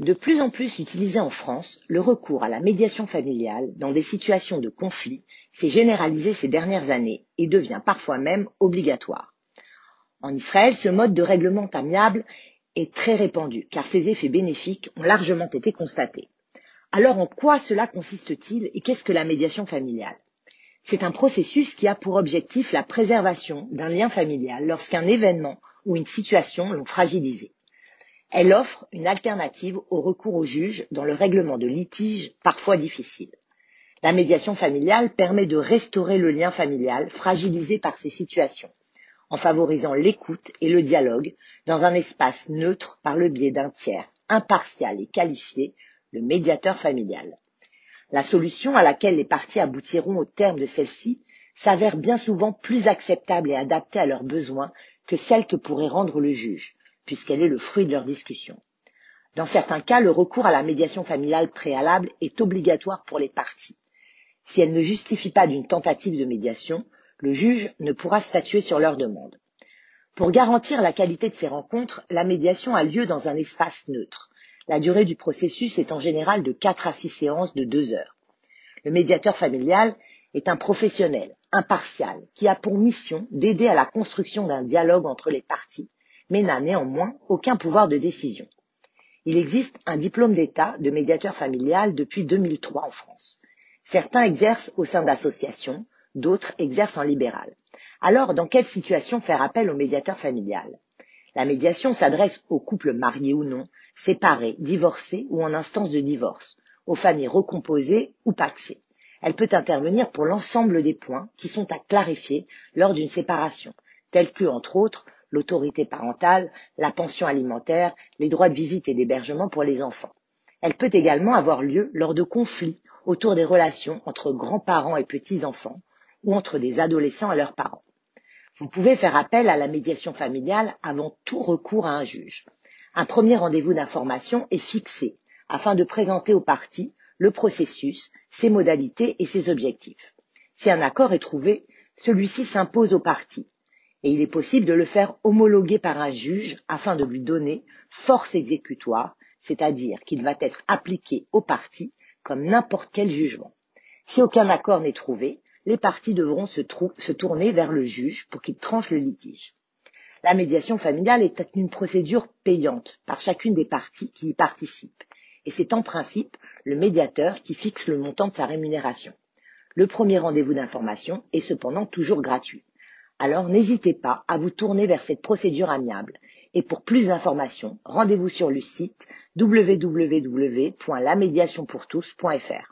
De plus en plus utilisé en France, le recours à la médiation familiale dans des situations de conflit s'est généralisé ces dernières années et devient parfois même obligatoire. En Israël, ce mode de règlement amiable est très répandu car ses effets bénéfiques ont largement été constatés. Alors en quoi cela consiste-t-il et qu'est-ce que la médiation familiale? C'est un processus qui a pour objectif la préservation d'un lien familial lorsqu'un événement ou une situation l'ont fragilisé. Elle offre une alternative au recours au juge dans le règlement de litiges parfois difficiles. La médiation familiale permet de restaurer le lien familial fragilisé par ces situations, en favorisant l'écoute et le dialogue dans un espace neutre par le biais d'un tiers impartial et qualifié, le médiateur familial. La solution à laquelle les parties aboutiront au terme de celle-ci s'avère bien souvent plus acceptable et adaptée à leurs besoins que celle que pourrait rendre le juge, puisqu'elle est le fruit de leur discussion. Dans certains cas, le recours à la médiation familiale préalable est obligatoire pour les parties. Si elle ne justifie pas d'une tentative de médiation, le juge ne pourra statuer sur leur demande. Pour garantir la qualité de ces rencontres, la médiation a lieu dans un espace neutre. La durée du processus est en général de 4 à 6 séances de 2 heures. Le médiateur familial est un professionnel, impartial, qui a pour mission d'aider à la construction d'un dialogue entre les parties mais n'a néanmoins aucun pouvoir de décision. Il existe un diplôme d'État de médiateur familial depuis 2003 en France. Certains exercent au sein d'associations, d'autres exercent en libéral. Alors, dans quelle situation faire appel au médiateur familial? La médiation s'adresse aux couples mariés ou non, séparés, divorcés ou en instance de divorce, aux familles recomposées ou paxées. Elle peut intervenir pour l'ensemble des points qui sont à clarifier lors d'une séparation, tels que, entre autres, l'autorité parentale, la pension alimentaire, les droits de visite et d'hébergement pour les enfants. Elle peut également avoir lieu lors de conflits autour des relations entre grands-parents et petits-enfants ou entre des adolescents et leurs parents. Vous pouvez faire appel à la médiation familiale avant tout recours à un juge. Un premier rendez-vous d'information est fixé afin de présenter aux parties le processus, ses modalités et ses objectifs. Si un accord est trouvé, celui-ci s'impose aux parties et il est possible de le faire homologuer par un juge afin de lui donner force exécutoire, c'est-à-dire qu'il va être appliqué aux parties comme n'importe quel jugement. Si aucun accord n'est trouvé, les parties devront se, tourner vers le juge pour qu'il tranche le litige. La médiation familiale est une procédure payante par chacune des parties qui y participent, et c'est en principe le médiateur qui fixe le montant de sa rémunération. Le premier rendez-vous d'information est cependant toujours gratuit. Alors n'hésitez pas à vous tourner vers cette procédure amiable. Et pour plus d'informations, rendez-vous sur le site www.lamediationpourtous.fr.